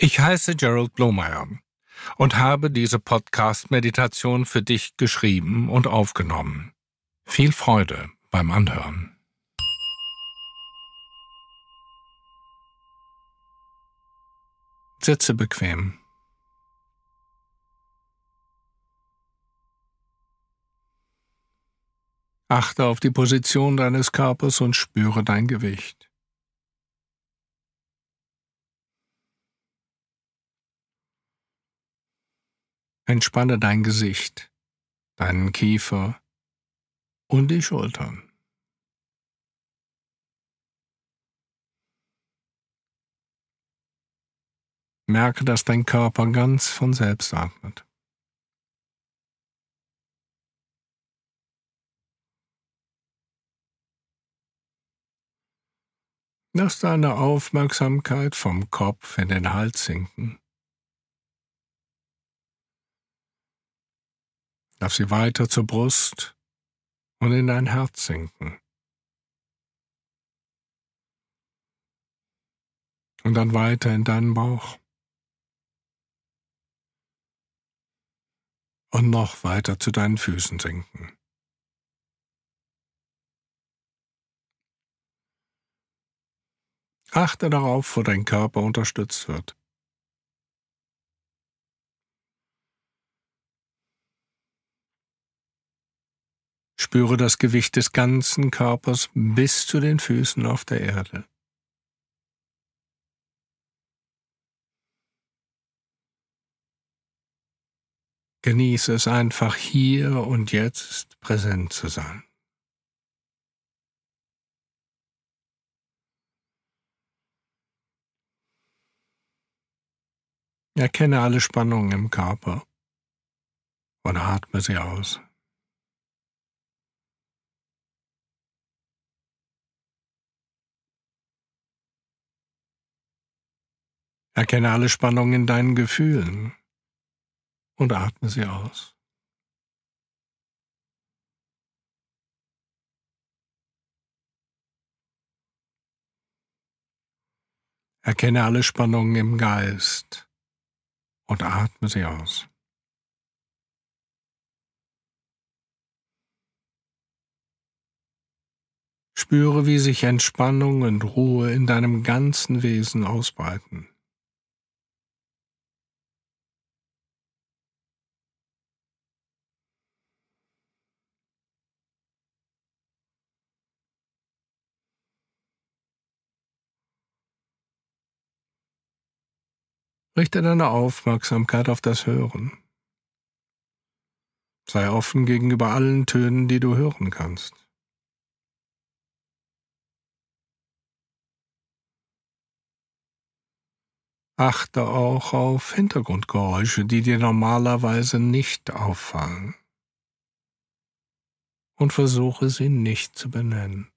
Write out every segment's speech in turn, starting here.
Ich heiße Gerald Blomeyer und habe diese Podcast-Meditation für dich geschrieben und aufgenommen. Viel Freude beim Anhören. Sitze bequem. Achte auf die Position deines Körpers und spüre dein Gewicht. Entspanne dein Gesicht, deinen Kiefer und die Schultern. Merke, dass dein Körper ganz von selbst atmet. Lass deine Aufmerksamkeit vom Kopf in den Hals sinken. Lass sie weiter zur Brust und in dein Herz sinken. Und dann weiter in deinen Bauch. Und noch weiter zu deinen Füßen sinken. Achte darauf, wo dein Körper unterstützt wird. Spüre das Gewicht des ganzen Körpers bis zu den Füßen auf der Erde. Genieße es einfach hier und jetzt präsent zu sein. Erkenne alle Spannungen im Körper und atme sie aus. Erkenne alle Spannungen in deinen Gefühlen und atme sie aus. Erkenne alle Spannungen im Geist und atme sie aus. Spüre, wie sich Entspannung und Ruhe in deinem ganzen Wesen ausbreiten. Richte deine Aufmerksamkeit auf das Hören. Sei offen gegenüber allen Tönen, die du hören kannst. Achte auch auf Hintergrundgeräusche, die dir normalerweise nicht auffallen. Und versuche sie nicht zu benennen.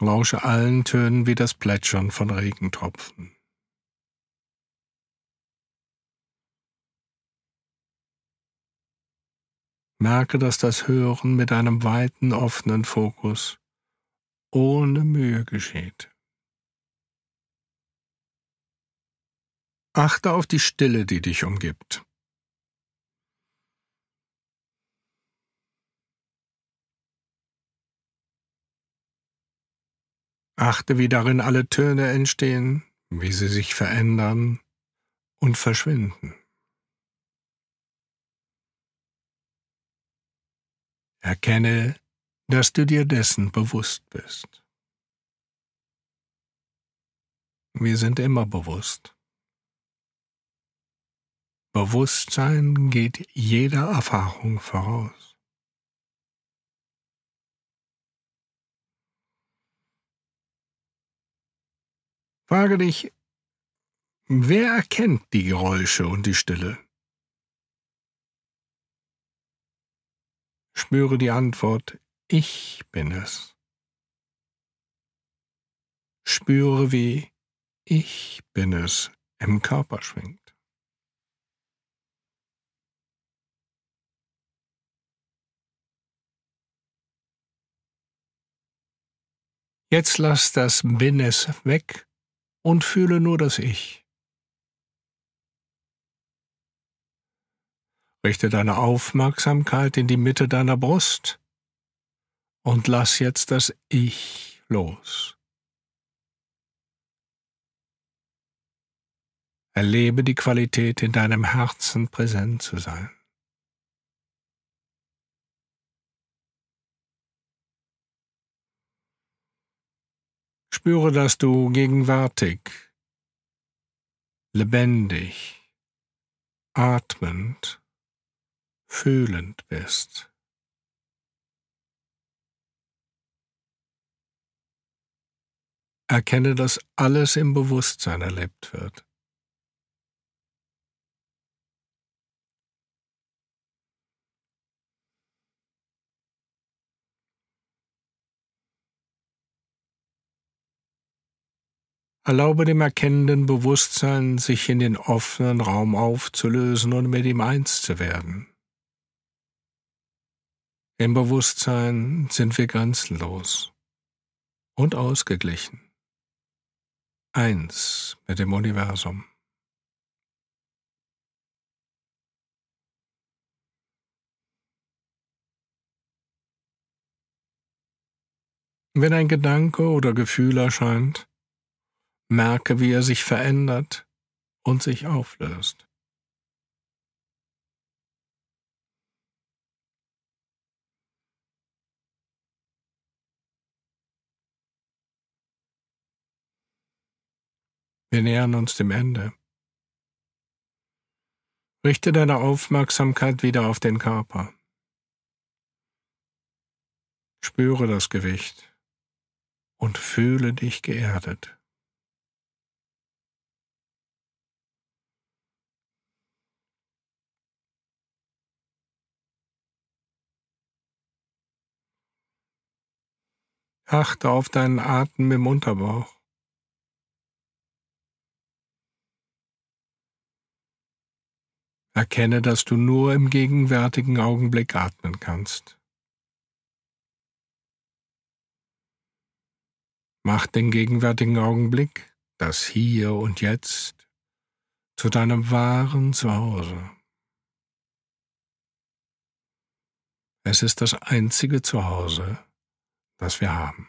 Lausche allen Tönen wie das Plätschern von Regentropfen. Merke, dass das Hören mit einem weiten, offenen Fokus ohne Mühe geschieht. Achte auf die Stille, die dich umgibt. Achte, wie darin alle Töne entstehen, wie sie sich verändern und verschwinden. Erkenne, dass du dir dessen bewusst bist. Wir sind immer bewusst. Bewusstsein geht jeder Erfahrung voraus. Frage dich, wer erkennt die Geräusche und die Stille? Spüre die Antwort, ich bin es. Spüre, wie ich bin es im Körper schwingt. Jetzt lass das Bin es weg und fühle nur das Ich. Richte deine Aufmerksamkeit in die Mitte deiner Brust und lass jetzt das Ich los. Erlebe die Qualität, in deinem Herzen präsent zu sein. Spüre, dass du gegenwärtig, lebendig, atmend, fühlend bist. Erkenne, dass alles im Bewusstsein erlebt wird. Erlaube dem erkennenden Bewusstsein, sich in den offenen Raum aufzulösen und mit ihm eins zu werden. Im Bewusstsein sind wir grenzenlos und ausgeglichen. Eins mit dem Universum. Wenn ein Gedanke oder Gefühl erscheint, Merke, wie er sich verändert und sich auflöst. Wir nähern uns dem Ende. Richte deine Aufmerksamkeit wieder auf den Körper. Spüre das Gewicht und fühle dich geerdet. Achte auf deinen Atem im Unterbauch. Erkenne, dass du nur im gegenwärtigen Augenblick atmen kannst. Mach den gegenwärtigen Augenblick, das Hier und Jetzt, zu deinem wahren Zuhause. Es ist das einzige Zuhause, das wir haben.